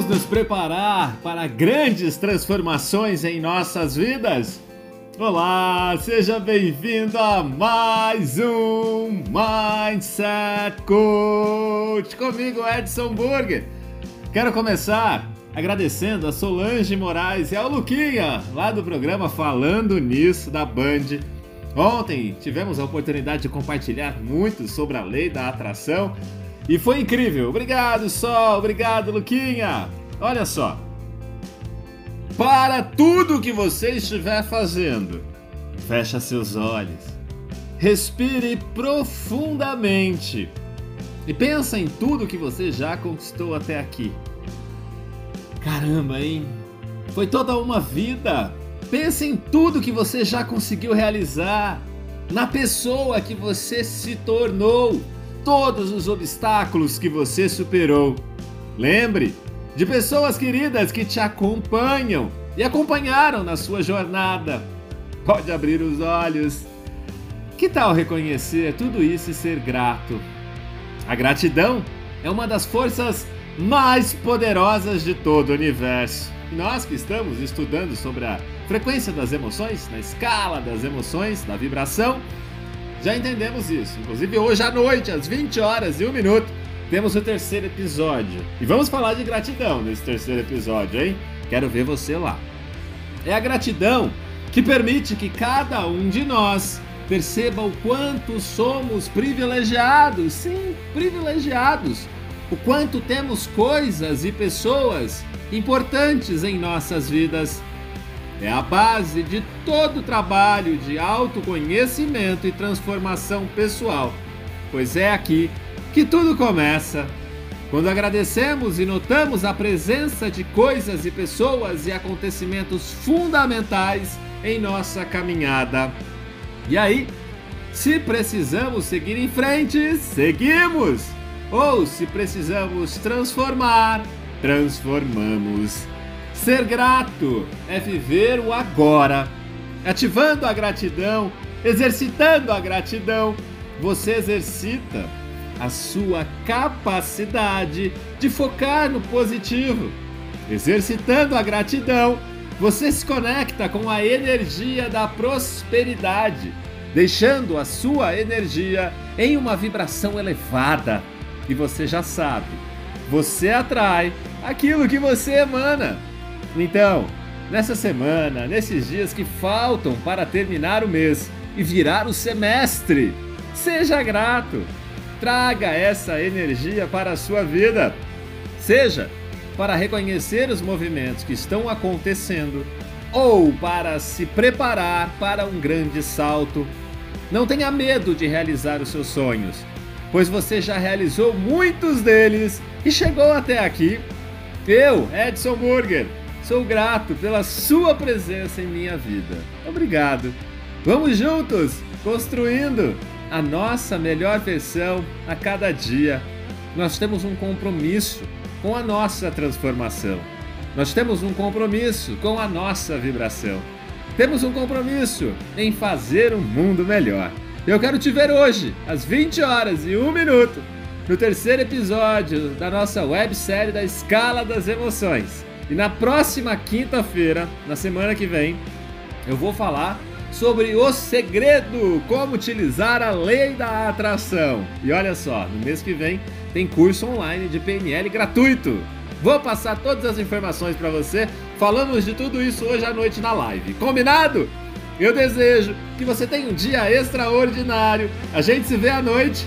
Vamos nos preparar para grandes transformações em nossas vidas? Olá, seja bem-vindo a mais um Mindset Coach comigo, Edson Burger. Quero começar agradecendo a Solange Moraes e ao Luquinha, lá do programa Falando Nisso da Band. Ontem tivemos a oportunidade de compartilhar muito sobre a lei da atração e foi incrível. Obrigado, Sol. Obrigado, Luquinha. Olha só. Para tudo que você estiver fazendo, fecha seus olhos. Respire profundamente. E pensa em tudo que você já conquistou até aqui. Caramba, hein? Foi toda uma vida. Pense em tudo que você já conseguiu realizar, na pessoa que você se tornou todos os obstáculos que você superou. Lembre de pessoas queridas que te acompanham e acompanharam na sua jornada. Pode abrir os olhos. Que tal reconhecer tudo isso e ser grato? A gratidão é uma das forças mais poderosas de todo o universo. nós que estamos estudando sobre a frequência das emoções, na escala das emoções, da vibração, já entendemos isso. Inclusive hoje à noite, às 20 horas e 1 minuto, temos o terceiro episódio. E vamos falar de gratidão nesse terceiro episódio, hein? Quero ver você lá. É a gratidão que permite que cada um de nós perceba o quanto somos privilegiados, sim, privilegiados. O quanto temos coisas e pessoas importantes em nossas vidas é a base de todo o trabalho de autoconhecimento e transformação pessoal, pois é aqui que tudo começa. Quando agradecemos e notamos a presença de coisas e pessoas e acontecimentos fundamentais em nossa caminhada. E aí, se precisamos seguir em frente, seguimos! Ou se precisamos transformar, transformamos. Ser grato é viver o agora. Ativando a gratidão, exercitando a gratidão, você exercita a sua capacidade de focar no positivo. Exercitando a gratidão, você se conecta com a energia da prosperidade, deixando a sua energia em uma vibração elevada. E você já sabe, você atrai aquilo que você emana. Então, nessa semana, nesses dias que faltam para terminar o mês e virar o semestre, seja grato. Traga essa energia para a sua vida. Seja para reconhecer os movimentos que estão acontecendo ou para se preparar para um grande salto. Não tenha medo de realizar os seus sonhos, pois você já realizou muitos deles e chegou até aqui. Eu, Edson Burger, Sou grato pela sua presença em minha vida. Obrigado. Vamos juntos construindo a nossa melhor versão a cada dia. Nós temos um compromisso com a nossa transformação. Nós temos um compromisso com a nossa vibração. Temos um compromisso em fazer um mundo melhor. Eu quero te ver hoje, às 20 horas e 1 minuto, no terceiro episódio da nossa websérie da Escala das Emoções. E na próxima quinta-feira, na semana que vem, eu vou falar sobre o segredo, como utilizar a lei da atração. E olha só, no mês que vem tem curso online de PNL gratuito. Vou passar todas as informações para você. Falamos de tudo isso hoje à noite na live. Combinado? Eu desejo que você tenha um dia extraordinário. A gente se vê à noite